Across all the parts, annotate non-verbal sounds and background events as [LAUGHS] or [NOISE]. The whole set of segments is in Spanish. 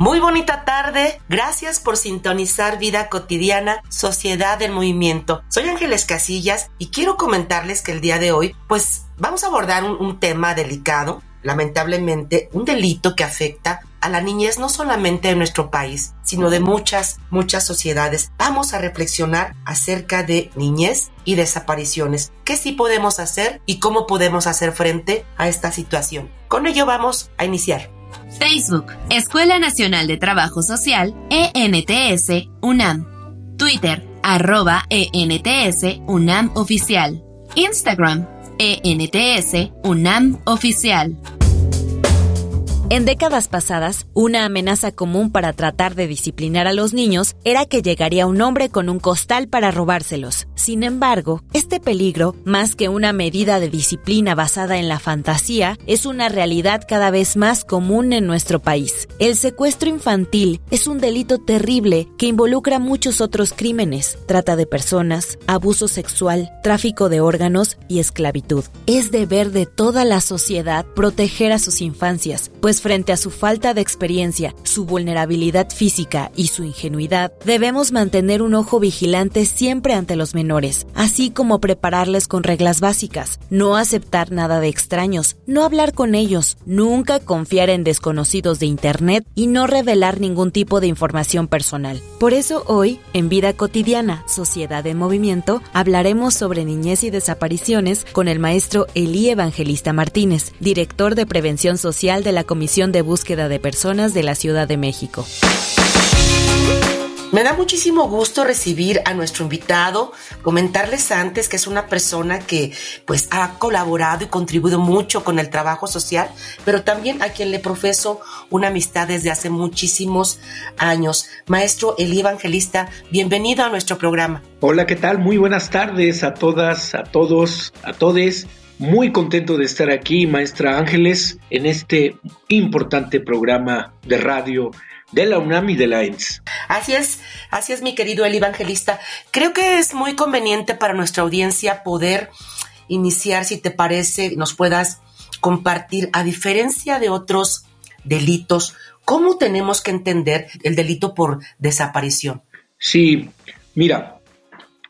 Muy bonita tarde, gracias por sintonizar Vida Cotidiana, Sociedad en Movimiento. Soy Ángeles Casillas y quiero comentarles que el día de hoy, pues vamos a abordar un, un tema delicado, lamentablemente un delito que afecta a la niñez no solamente de nuestro país, sino de muchas, muchas sociedades. Vamos a reflexionar acerca de niñez y desapariciones. ¿Qué sí podemos hacer y cómo podemos hacer frente a esta situación? Con ello vamos a iniciar. Facebook, Escuela Nacional de Trabajo Social, ENTS, UNAM. Twitter, arroba ENTS, UNAM Oficial. Instagram, ENTS, UNAM Oficial. En décadas pasadas, una amenaza común para tratar de disciplinar a los niños era que llegaría un hombre con un costal para robárselos. Sin embargo, este peligro, más que una medida de disciplina basada en la fantasía, es una realidad cada vez más común en nuestro país. El secuestro infantil es un delito terrible que involucra muchos otros crímenes, trata de personas, abuso sexual, tráfico de órganos y esclavitud. Es deber de toda la sociedad proteger a sus infancias, pues frente a su falta de experiencia, su vulnerabilidad física y su ingenuidad, debemos mantener un ojo vigilante siempre ante los menores, así como prepararles con reglas básicas, no aceptar nada de extraños, no hablar con ellos, nunca confiar en desconocidos de Internet y no revelar ningún tipo de información personal. Por eso hoy, en Vida Cotidiana, Sociedad en Movimiento, hablaremos sobre niñez y desapariciones con el maestro Elí Evangelista Martínez, director de Prevención Social de la Comisión de Búsqueda de Personas de la Ciudad de México. Me da muchísimo gusto recibir a nuestro invitado, comentarles antes que es una persona que pues ha colaborado y contribuido mucho con el trabajo social, pero también a quien le profeso una amistad desde hace muchísimos años. Maestro Elí Evangelista, bienvenido a nuestro programa. Hola, ¿qué tal? Muy buenas tardes a todas, a todos, a todes. Muy contento de estar aquí, maestra Ángeles, en este importante programa de radio de la UNAM y de la ENS. Así es, así es mi querido Eli Evangelista. Creo que es muy conveniente para nuestra audiencia poder iniciar, si te parece, nos puedas compartir, a diferencia de otros delitos, cómo tenemos que entender el delito por desaparición. Sí, mira,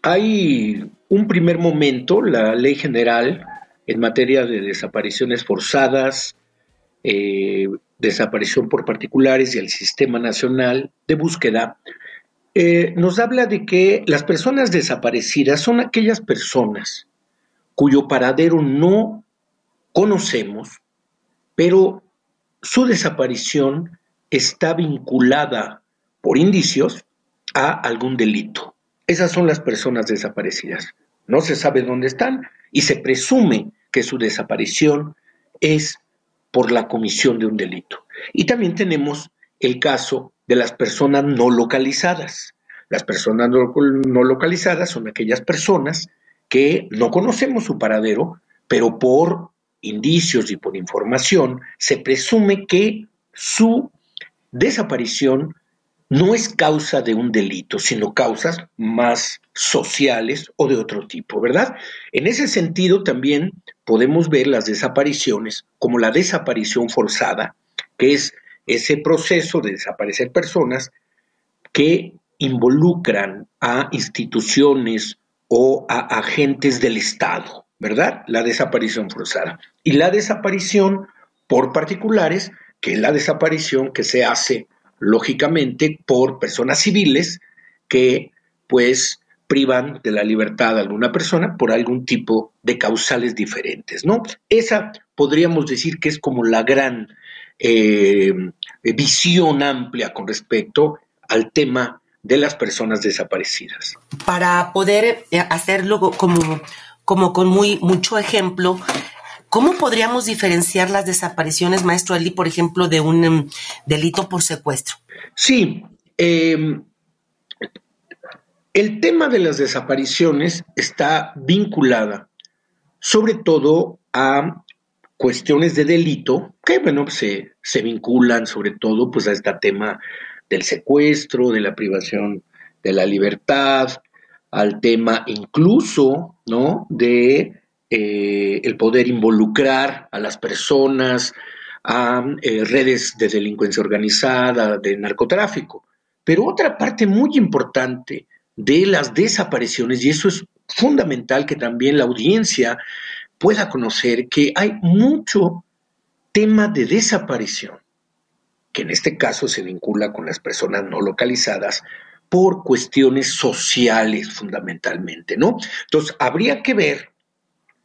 hay un primer momento, la ley general en materia de desapariciones forzadas, eh, desaparición por particulares y el Sistema Nacional de Búsqueda, eh, nos habla de que las personas desaparecidas son aquellas personas cuyo paradero no conocemos, pero su desaparición está vinculada por indicios a algún delito. Esas son las personas desaparecidas. No se sabe dónde están, y se presume que su desaparición es por la comisión de un delito. Y también tenemos el caso de las personas no localizadas. Las personas no, localizadas son aquellas personas que no conocemos su paradero, pero por indicios y por información se presume que su desaparición no es causa de un delito, sino causas más sociales o de otro tipo, ¿verdad? En ese sentido también podemos ver las desapariciones como la desaparición forzada, que es ese proceso de desaparecer personas que involucran a instituciones o a agentes del Estado, ¿verdad? La desaparición forzada. Y la desaparición por particulares, que es la desaparición que se hace lógicamente por personas civiles que pues privan de la libertad a alguna persona por algún tipo de causales diferentes, ¿no? Esa podríamos decir que es como la gran eh, visión amplia con respecto al tema de las personas desaparecidas. Para poder eh, hacerlo como, como con muy, mucho ejemplo, ¿Cómo podríamos diferenciar las desapariciones, maestro Eli, por ejemplo, de un em, delito por secuestro? Sí, em, el tema de las desapariciones está vinculada sobre todo a cuestiones de delito que, bueno, se, se vinculan sobre todo pues a este tema del secuestro, de la privación de la libertad, al tema incluso, ¿no? De eh, el poder involucrar a las personas a eh, redes de delincuencia organizada, de narcotráfico. Pero otra parte muy importante de las desapariciones, y eso es fundamental que también la audiencia pueda conocer, que hay mucho tema de desaparición, que en este caso se vincula con las personas no localizadas, por cuestiones sociales fundamentalmente, ¿no? Entonces, habría que ver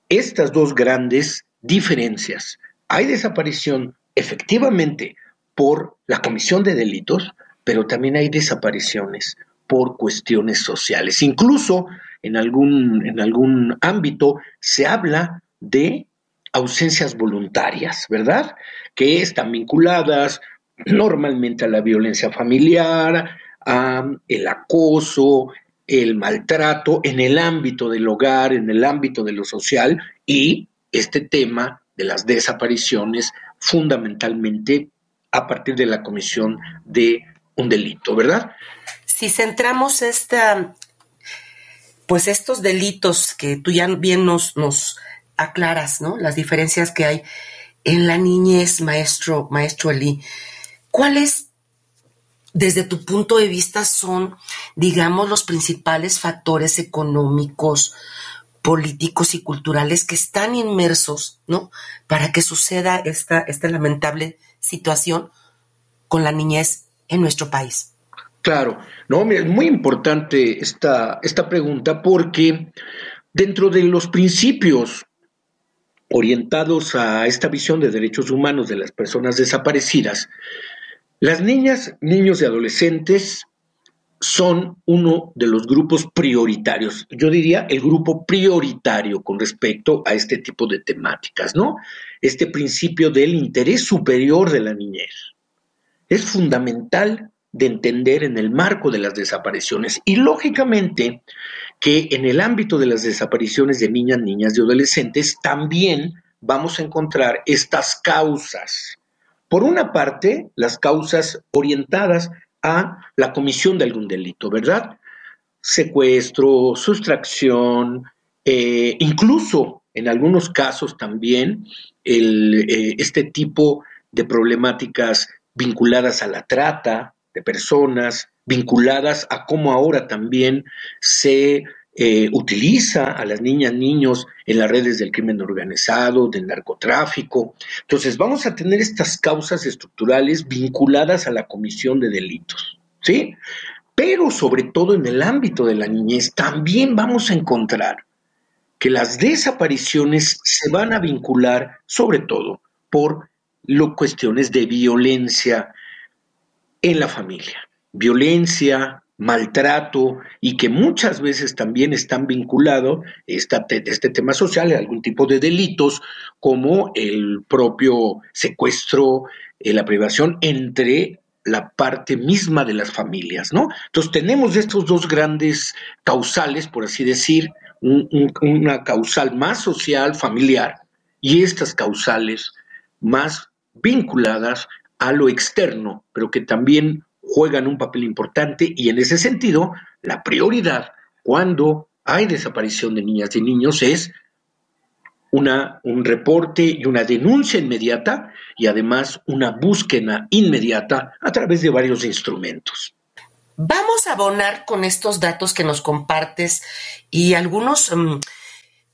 estas dos grandes diferencias. Hay desaparición efectivamente por la comisión de delitos, pero también hay desapariciones por cuestiones sociales. Incluso en algún, en algún ámbito se habla de ausencias voluntarias, ¿verdad? Que están vinculadas normalmente a la violencia familiar, a el acoso, el maltrato en el ámbito del hogar, en el ámbito de lo social y este tema de las desapariciones fundamentalmente a partir de la comisión de un delito, ¿verdad? Si centramos esta, pues estos delitos que tú ya bien nos, aclaras, ¿no? Las diferencias que hay en la niñez, maestro, maestro Eli. ¿Cuáles, desde tu punto de vista, son, digamos, los principales factores económicos, políticos y culturales que están inmersos, ¿no? Para que suceda esta, esta lamentable situación con la niñez en nuestro país. Claro, no, es muy importante esta, esta pregunta porque dentro de los principios orientados a esta visión de derechos humanos de las personas desaparecidas, las niñas, niños y adolescentes son uno de los grupos prioritarios, yo diría el grupo prioritario con respecto a este tipo de temáticas, ¿no? Este principio del interés superior de la niñez es fundamental de entender en el marco de las desapariciones y lógicamente que en el ámbito de las desapariciones de niñas, niñas y adolescentes también vamos a encontrar estas causas. Por una parte, las causas orientadas a la comisión de algún delito, ¿verdad? Secuestro, sustracción, eh, incluso en algunos casos también eh, este tipo de problemáticas vinculadas a la trata de personas, vinculadas a cómo ahora también se eh, utiliza a las niñas, niños en las redes del crimen organizado, del narcotráfico. Entonces, vamos a tener estas causas estructurales vinculadas a la comisión de delitos, ¿sí? Pero sobre todo en el ámbito de la niñez, también vamos a encontrar que las desapariciones se van a vincular sobre todo por lo, cuestiones de violencia en la familia. Violencia, maltrato y que muchas veces también están vinculados este tema social a algún tipo de delitos como el propio secuestro, eh, la privación entre la parte misma de las familias, ¿no? Entonces tenemos estos dos grandes causales, por así decir, una causal más social, familiar, y estas causales más vinculadas a lo externo, pero que también juegan un papel importante y en ese sentido, la prioridad cuando hay desaparición de niñas y niños es una, un reporte y una denuncia inmediata y además una búsqueda inmediata a través de varios instrumentos. Vamos a abonar con estos datos que nos compartes y algunos, mm,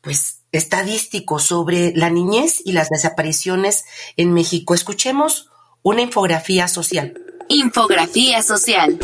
pues, estadísticos sobre la niñez y las desapariciones en México. Escuchemos una infografía social. Infografía social.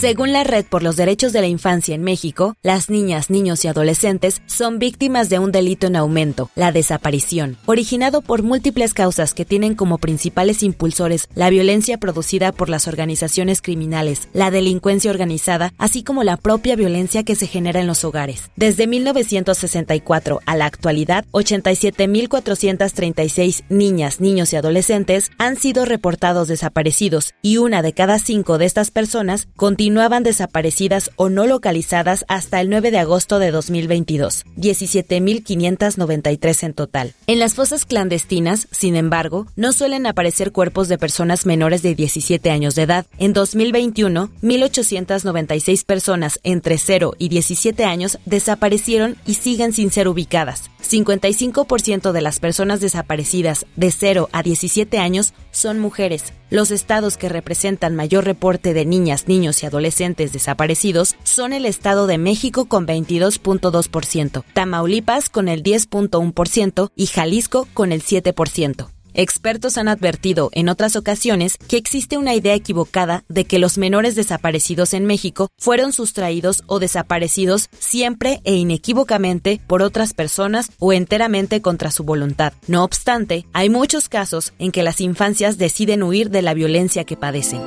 Según la Red por los Derechos de la Infancia en México, las niñas, niños y adolescentes son víctimas de un delito en aumento, la desaparición, originado por múltiples causas que tienen como principales impulsores la violencia producida por las organizaciones criminales, la delincuencia organizada, así como la propia violencia que se genera en los hogares. Desde 1964 a la actualidad, 87.436 niñas, niños y adolescentes han sido reportados desaparecidos y una de cada cinco de estas personas continúa continuaban desaparecidas o no localizadas hasta el 9 de agosto de 2022, 17.593 en total. En las fosas clandestinas, sin embargo, no suelen aparecer cuerpos de personas menores de 17 años de edad. En 2021, 1.896 personas entre 0 y 17 años desaparecieron y siguen sin ser ubicadas. 55% de las personas desaparecidas de 0 a 17 años son mujeres. Los estados que representan mayor reporte de niñas, niños y adolescentes desaparecidos son el Estado de México con 22.2%, Tamaulipas con el 10.1% y Jalisco con el 7%. Expertos han advertido en otras ocasiones que existe una idea equivocada de que los menores desaparecidos en México fueron sustraídos o desaparecidos siempre e inequívocamente por otras personas o enteramente contra su voluntad. No obstante, hay muchos casos en que las infancias deciden huir de la violencia que padecen.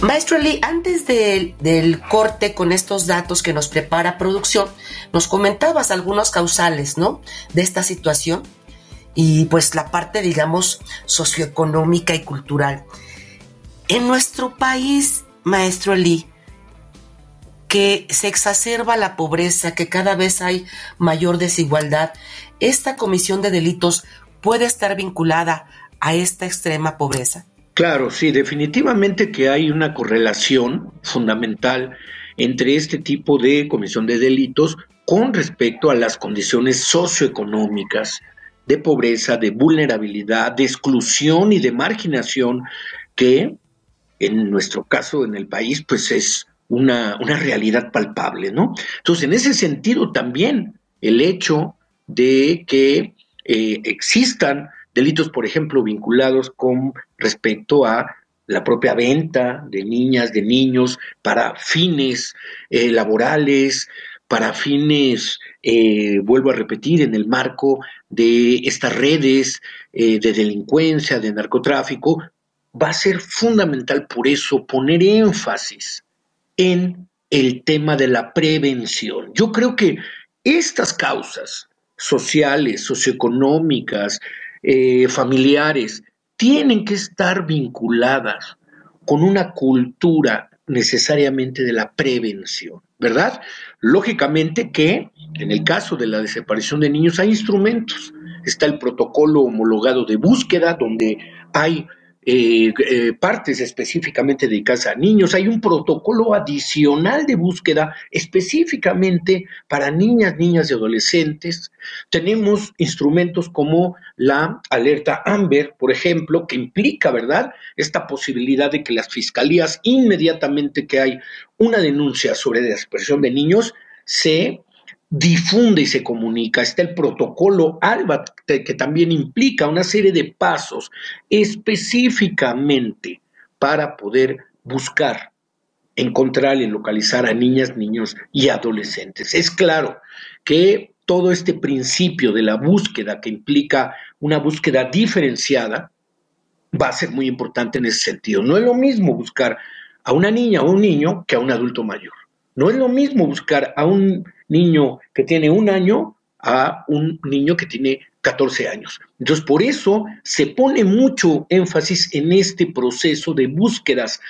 Maestro Lee, antes del corte con estos datos que nos prepara producción, nos comentabas algunos causales, ¿no? De esta situación y pues la parte, digamos, socioeconómica y cultural. En nuestro país, maestro Lee, que se exacerba la pobreza, que cada vez hay mayor desigualdad, ¿esta comisión de delitos puede estar vinculada a esta extrema pobreza? Claro, sí, definitivamente que hay una correlación fundamental entre este tipo de comisión de delitos con respecto a las condiciones socioeconómicas de pobreza, de vulnerabilidad, de exclusión y de marginación que en nuestro caso en el país pues es una, realidad palpable, ¿no? Entonces, en ese sentido también el hecho de que eh, existan delitos, por ejemplo, vinculados con respecto a la propia venta de niñas, de niños, para fines eh, laborales, para fines, eh, vuelvo a repetir, en el marco de estas redes eh, de delincuencia, de narcotráfico, va a ser fundamental por eso poner énfasis en el tema de la prevención. Yo creo que estas causas sociales, socioeconómicas, eh, familiares, tienen que estar vinculadas con una cultura necesariamente de la prevención, ¿verdad? Lógicamente que en el caso de la desaparición de niños hay instrumentos. Está el protocolo homologado de búsqueda, donde hay eh, eh, partes específicamente dedicadas a niños. Hay un protocolo adicional de búsqueda específicamente para niñas, niñas y adolescentes. Tenemos instrumentos como la alerta Amber, por ejemplo, que implica, ¿verdad?, esta posibilidad de que las fiscalías inmediatamente que hay una denuncia sobre desaparición de niños, se difunde y se comunica. Está el protocolo ALBA, que también implica una serie de pasos específicamente para poder buscar, encontrar y localizar a niñas, niños y adolescentes. Es claro que todo este principio de la búsqueda que implica una búsqueda diferenciada va a ser muy importante en ese sentido. No es lo mismo buscar a una niña o un niño que a un adulto mayor. No es lo mismo buscar a un niño que tiene un año a un niño que tiene 14 años. Entonces, por eso se pone mucho énfasis en este proceso de búsquedas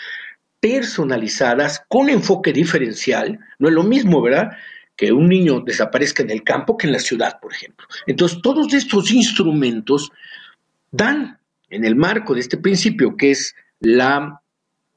personalizadas con enfoque diferencial. No es lo mismo, ¿verdad? Que un niño desaparezca en el campo que en la ciudad, por ejemplo. Entonces, todos estos instrumentos dan en el marco de este principio que es la,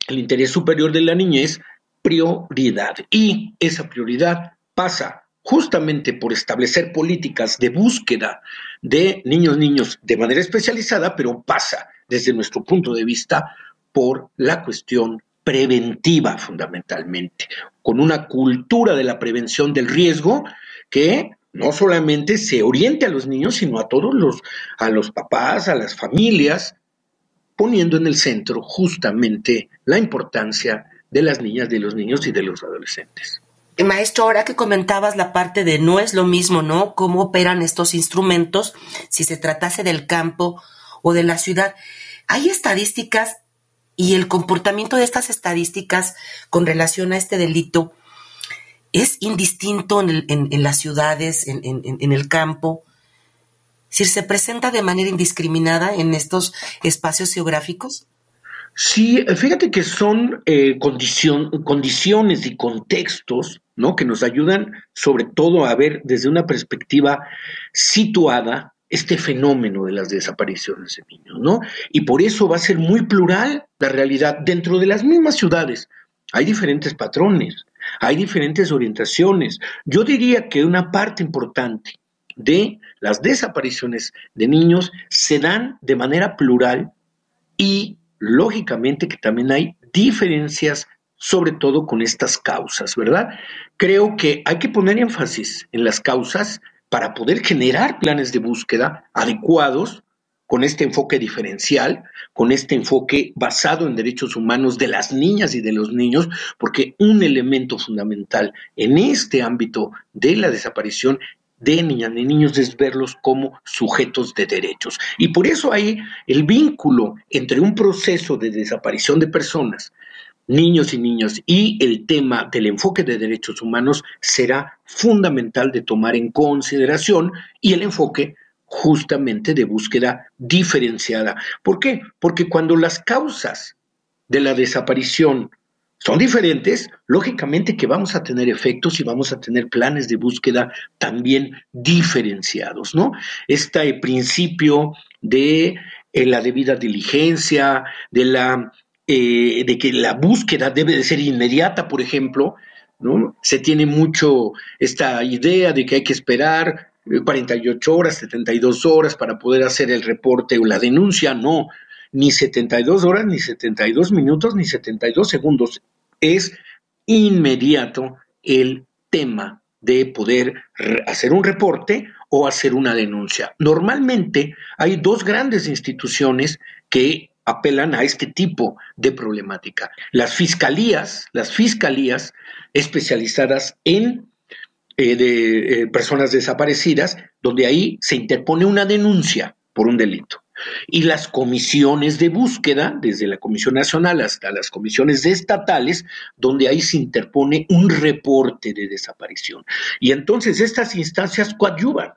el interés superior de la niñez, prioridad. Y esa prioridad pasa justamente por establecer políticas de búsqueda de niños, niños de manera especializada, pero pasa desde nuestro punto de vista por la cuestión preventiva fundamentalmente, con una cultura de la prevención del riesgo que no solamente se oriente a los niños, sino a todos los, a los papás, a las familias, poniendo en el centro justamente la importancia de las niñas, de los niños y de los adolescentes. Maestro, ahora que comentabas la parte de no es lo mismo, ¿no? Cómo operan estos instrumentos si se tratase del campo o de la ciudad. Hay estadísticas y el comportamiento de estas estadísticas con relación a este delito es indistinto en, las ciudades, en, el campo. Si se presenta de manera indiscriminada en estos espacios geográficos. Sí, fíjate que son eh, condiciones y contextos ¿no? que nos ayudan sobre todo a ver desde una perspectiva situada este fenómeno de las desapariciones de niños, ¿no? Y por eso va a ser muy plural la realidad dentro de las mismas ciudades. Hay diferentes patrones, hay diferentes orientaciones. Yo diría que una parte importante de las desapariciones de niños se dan de manera plural y lógicamente que también hay diferencias, sobre todo con estas causas, ¿verdad? Creo que hay que poner énfasis en las causas para poder generar planes de búsqueda adecuados con este enfoque diferencial, con este enfoque basado en derechos humanos de las niñas y de los niños, porque un elemento fundamental en este ámbito de la desaparición de niñas y niños es verlos como sujetos de derechos. Y por eso hay el vínculo entre un proceso de desaparición de personas, niños y niñas, y el tema del enfoque de derechos humanos será fundamental de tomar en consideración y el enfoque justamente de búsqueda diferenciada. ¿Por qué? Porque cuando las causas de la desaparición son diferentes, lógicamente que vamos a tener efectos y vamos a tener planes de búsqueda también diferenciados, ¿no? Este principio de eh, la debida diligencia, de la eh, de que la búsqueda debe de ser inmediata, por ejemplo, ¿no? Se tiene mucho esta idea de que hay que esperar 48 eh, horas, 72 horas para poder hacer el reporte o la denuncia, no, ni 72 horas, ni 72 minutos, ni 72 segundos. Es inmediato el tema de poder hacer un reporte o hacer una denuncia. Normalmente hay dos grandes instituciones que apelan a este tipo de problemática. Las fiscalías, las fiscalías especializadas en eh, eh, personas desaparecidas, donde ahí se interpone una denuncia por un delito y las comisiones de búsqueda, desde la Comisión Nacional hasta las comisiones estatales, donde ahí se interpone un reporte de desaparición. Y entonces estas instancias coadyuvan,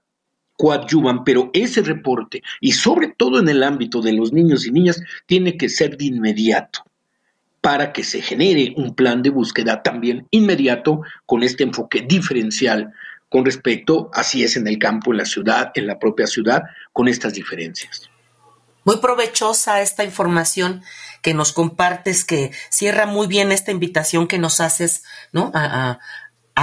coadyuvan, pero ese reporte, y sobre todo en el ámbito de los niños y niñas, tiene que ser de inmediato para que se genere un plan de búsqueda también inmediato con este enfoque diferencial con respecto a si es en el campo, en la ciudad, en la propia ciudad, con estas diferencias. Muy provechosa esta información que nos compartes, que cierra muy bien esta invitación que nos haces, ¿no? A,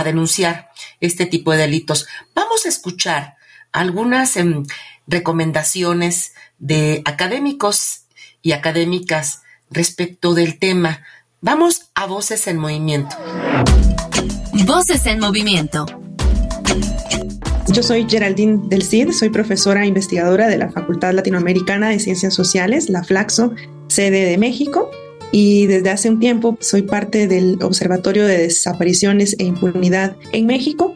denunciar este tipo de delitos. Vamos a escuchar algunas em, recomendaciones de académicos y académicas respecto del tema. Vamos a Voces en Movimiento. Voces en Movimiento. Yo soy Geraldine del Cid, soy profesora investigadora de la Facultad Latinoamericana de Ciencias Sociales, la Flaxo, sede de México, y desde hace un tiempo soy parte del Observatorio de Desapariciones e Impunidad en México.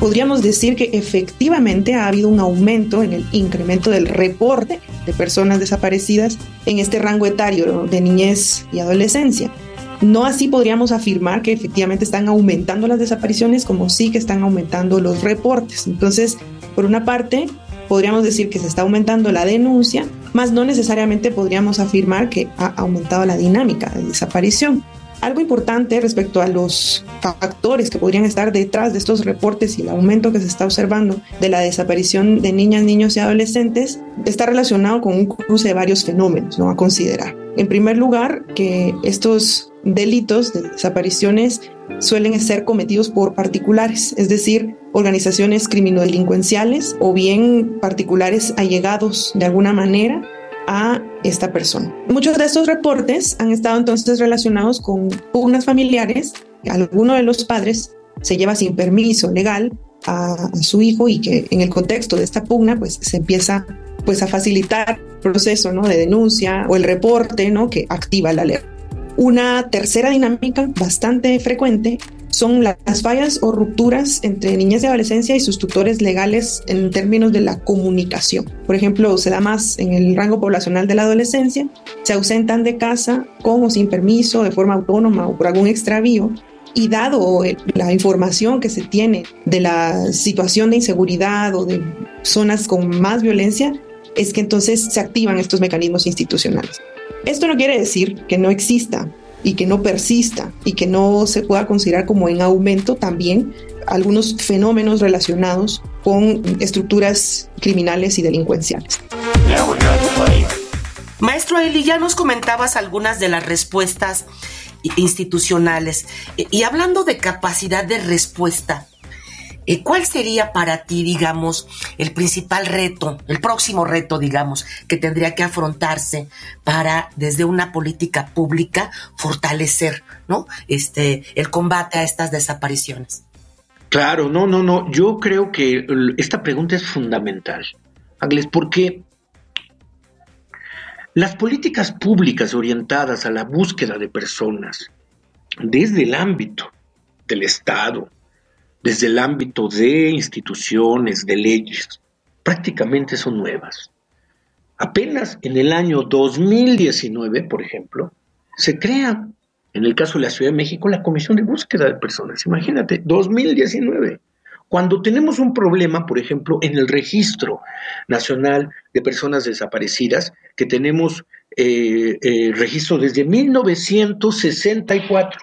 Podríamos decir que efectivamente ha habido un aumento en el incremento del reporte de personas desaparecidas en este rango etario de niñez y adolescencia. No así podríamos afirmar que efectivamente están aumentando las desapariciones como sí que están aumentando los reportes. Entonces, por una parte, podríamos decir que se está aumentando la denuncia, más no necesariamente podríamos afirmar que ha aumentado la dinámica de desaparición. Algo importante respecto a los factores que podrían estar detrás de estos reportes y el aumento que se está observando de la desaparición de niñas, niños y adolescentes está relacionado con un cruce de varios fenómenos ¿no? a considerar. En primer lugar, que estos delitos de desapariciones suelen ser cometidos por particulares, es decir, organizaciones criminodelincuenciales o bien particulares allegados de alguna manera a esta persona. Muchos de estos reportes han estado entonces relacionados con pugnas familiares. Alguno de los padres se lleva sin permiso legal a, su hijo y que en el contexto de esta pugna pues se empieza pues a facilitar el proceso ¿no? de denuncia o el reporte ¿no? que activa la ley. Una tercera dinámica bastante frecuente son las fallas o rupturas entre niñez de adolescencia y sus tutores legales en términos de la comunicación. Por ejemplo, se da más en el rango poblacional de la adolescencia, se ausentan de casa con o sin permiso, de forma autónoma o por algún extravío, y dado la información que se tiene de la situación de inseguridad o de zonas con más violencia, es que entonces se activan estos mecanismos institucionales. Esto no quiere decir que no exista y que no persista y que no se pueda considerar como en aumento también algunos fenómenos relacionados con estructuras criminales y delincuenciales. Maestro Eli, ya nos comentabas algunas de las respuestas institucionales. Y hablando de capacidad de respuesta, ¿cuál sería para ti, digamos, el principal reto, el próximo reto, digamos, que tendría que afrontarse para, desde una política pública, fortalecer, ¿no? Este, el combate a estas desapariciones. Claro, no, no, no. Yo creo que esta pregunta es fundamental, Ángeles, porque las políticas públicas orientadas a la búsqueda de personas desde el ámbito del Estado, desde el ámbito de instituciones, de leyes, prácticamente son nuevas. Apenas en el año 2019, por ejemplo, se crea, en el caso de la Ciudad de México, la Comisión de Búsqueda de Personas. Imagínate, 2019. Cuando tenemos un problema, por ejemplo, en el registro nacional de personas desaparecidas, que tenemos eh, eh, registro desde 1964,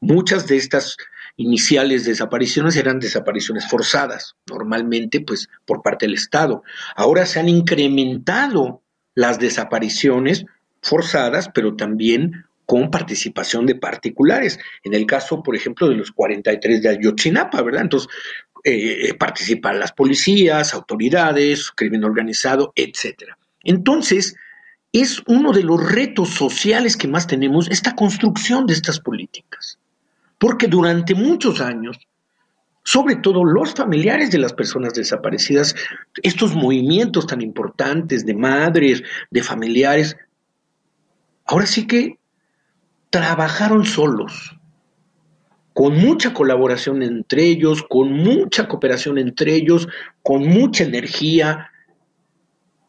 muchas de estas iniciales desapariciones eran desapariciones forzadas, normalmente pues por parte del Estado. Ahora se han incrementado las desapariciones forzadas, pero también con participación de particulares. En el caso, por ejemplo, de los 43 de Ayotzinapa, ¿verdad? Entonces, eh, eh, participan las policías, autoridades, crimen organizado, etcétera. Entonces, es uno de los retos sociales que más tenemos, esta construcción de estas políticas. Porque durante muchos años, sobre todo los familiares de las personas desaparecidas, estos movimientos tan importantes de madres, de familiares, ahora sí que trabajaron solos, con mucha colaboración entre ellos, con mucha cooperación entre ellos, con mucha energía,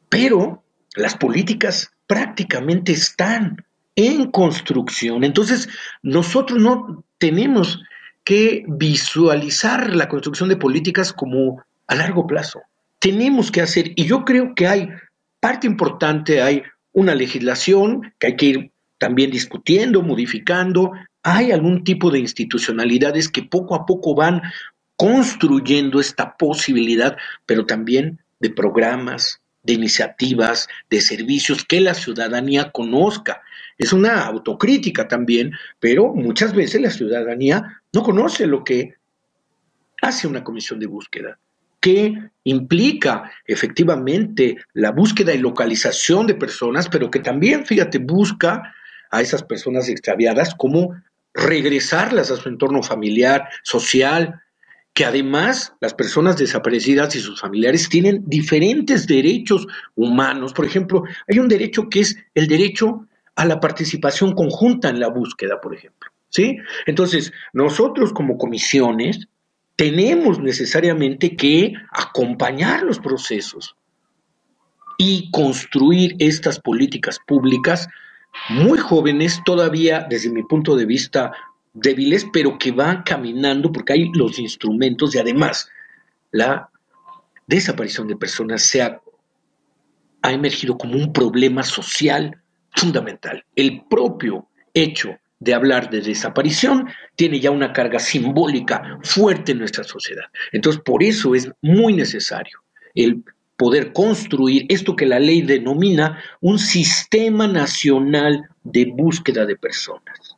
pero las políticas prácticamente están en construcción. Entonces, nosotros no tenemos que visualizar la construcción de políticas como a largo plazo. Tenemos que hacer, y yo creo que hay parte importante, hay una legislación que hay que ir también discutiendo, modificando, hay algún tipo de institucionalidades que poco a poco van construyendo esta posibilidad, pero también de programas, de iniciativas, de servicios que la ciudadanía conozca. Es una autocrítica también, pero muchas veces la ciudadanía no conoce lo que hace una comisión de búsqueda, que implica efectivamente la búsqueda y localización de personas, pero que también, fíjate, busca a esas personas extraviadas como regresarlas a su entorno familiar, social, que además las personas desaparecidas y sus familiares tienen diferentes derechos humanos. Por ejemplo, hay un derecho que es el derecho a la participación conjunta en la búsqueda, por ejemplo. ¿Sí? Entonces, nosotros como comisiones tenemos necesariamente que acompañar los procesos y construir estas políticas públicas muy jóvenes, todavía desde mi punto de vista débiles, pero que van caminando porque hay los instrumentos y además la desaparición de personas se ha, ha emergido como un problema social fundamental. El propio hecho de hablar de desaparición tiene ya una carga simbólica fuerte en nuestra sociedad. Entonces, por eso es muy necesario el poder construir esto que la ley denomina un sistema nacional de búsqueda de personas,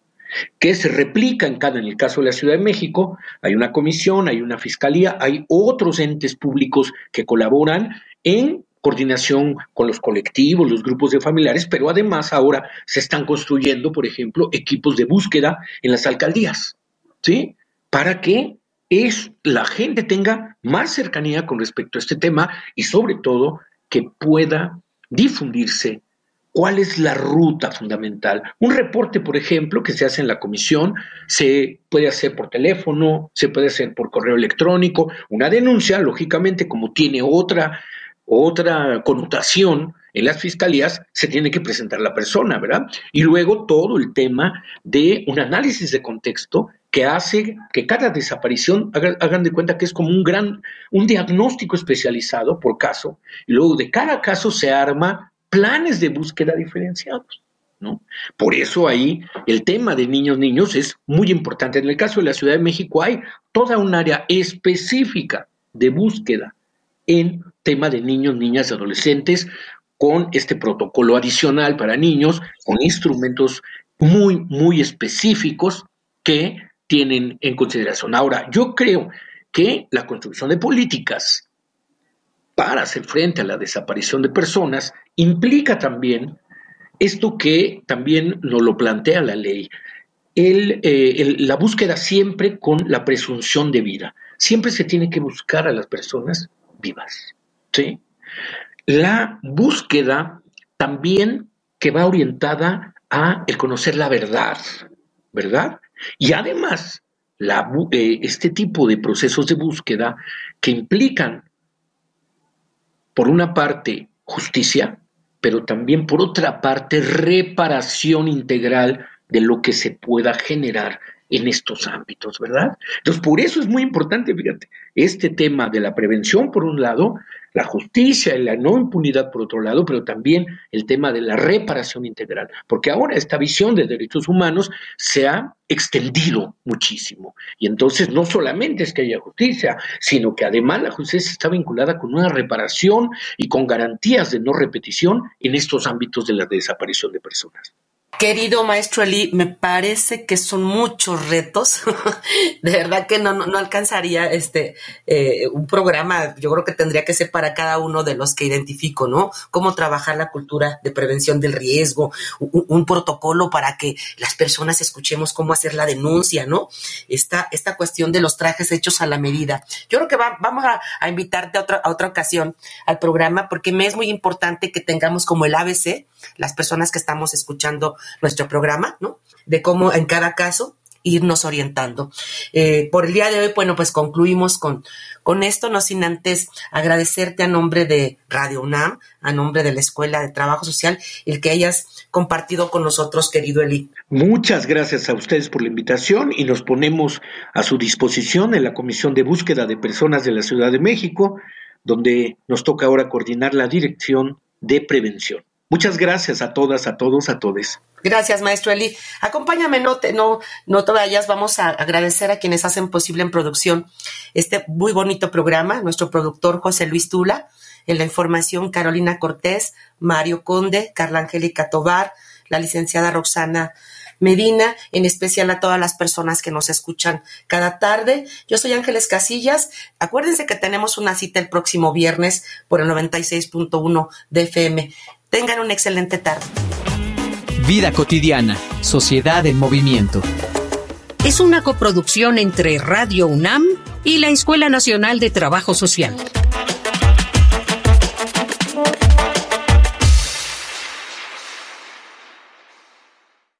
que se replica en cada, en el caso de la Ciudad de México, hay una comisión, hay una fiscalía, hay otros entes públicos que colaboran en coordinación con los colectivos, los grupos de familiares, pero además ahora se están construyendo, por ejemplo, equipos de búsqueda en las alcaldías, ¿sí? Para que es la gente tenga más cercanía con respecto a este tema y sobre todo que pueda difundirse cuál es la ruta fundamental. Un reporte, por ejemplo, que se hace en la comisión, se puede hacer por teléfono, se puede hacer por correo electrónico, una denuncia, lógicamente, como tiene otra otra connotación en las fiscalías, se tiene que presentar la persona, ¿verdad? Y luego todo el tema de un análisis de contexto que hace que cada desaparición hagan de cuenta que es como un gran, un diagnóstico especializado por caso, y luego de cada caso se arma planes de búsqueda diferenciados. ¿no? Por eso ahí el tema de niños, niños es muy importante. En el caso de la Ciudad de México hay toda un área específica de búsqueda en tema de niños, niñas y adolescentes con este protocolo adicional para niños, con instrumentos muy, muy específicos que tienen en consideración. Ahora, yo creo que la construcción de políticas para hacer frente a la desaparición de personas implica también esto que también nos lo plantea la ley, eh, la búsqueda siempre con la presunción de vida. Siempre se tiene que buscar a las personas ¿sí? La búsqueda también que va orientada a el conocer la verdad, ¿verdad? Y además, eh, este tipo de procesos de búsqueda que implican, por una parte, justicia, pero también, por otra parte, reparación integral de lo que se pueda generar en estos ámbitos, ¿verdad? Entonces, por eso es muy importante, fíjate, este tema de la prevención, por un lado, la justicia y la no impunidad, por otro lado, pero también el tema de la reparación integral, porque ahora esta visión de derechos humanos se ha extendido muchísimo. Y entonces no solamente es que haya justicia, sino que además la justicia está vinculada con una reparación y con garantías de no repetición en estos ámbitos de la desaparición de personas. Querido maestro Eli, me parece que son muchos retos. [LAUGHS] de verdad que no, no, alcanzaría este eh, un programa. Yo creo que tendría que ser para cada uno de los que identifico, ¿no? Cómo trabajar la cultura de prevención del riesgo, un, protocolo para que las personas escuchemos cómo hacer la denuncia, ¿no? Esta, esta cuestión de los trajes hechos a la medida. Yo creo que vamos a, invitarte a otra, a otra ocasión al programa porque me es muy importante que tengamos como el ABC, las personas que estamos escuchando nuestro programa, ¿no? De cómo en cada caso irnos orientando. Eh, por el día de hoy, bueno, pues concluimos con, con esto, no sin antes agradecerte a nombre de Radio UNAM, a nombre de la Escuela de Trabajo Social, el que hayas compartido con nosotros, querido Eli. Muchas gracias a ustedes por la invitación y nos ponemos a su disposición en la Comisión de Búsqueda de Personas de la Ciudad de México, donde nos toca ahora coordinar la dirección de prevención. Muchas gracias a todas, a todos, a todes. Gracias, maestro Eli. Acompáñame, no te, no, no te vayas. Vamos a agradecer a quienes hacen posible en producción este muy bonito programa. Nuestro productor José Luis Tula, en la información Carolina Cortés, Mario Conde, Carla Angélica Tobar, la licenciada Roxana Medina, en especial a todas las personas que nos escuchan cada tarde. Yo soy Ángeles Casillas. Acuérdense que tenemos una cita el próximo viernes por el 96.1 de FM. Tengan una excelente tarde. Vida cotidiana, sociedad en movimiento. Es una coproducción entre Radio UNAM y la Escuela Nacional de Trabajo Social.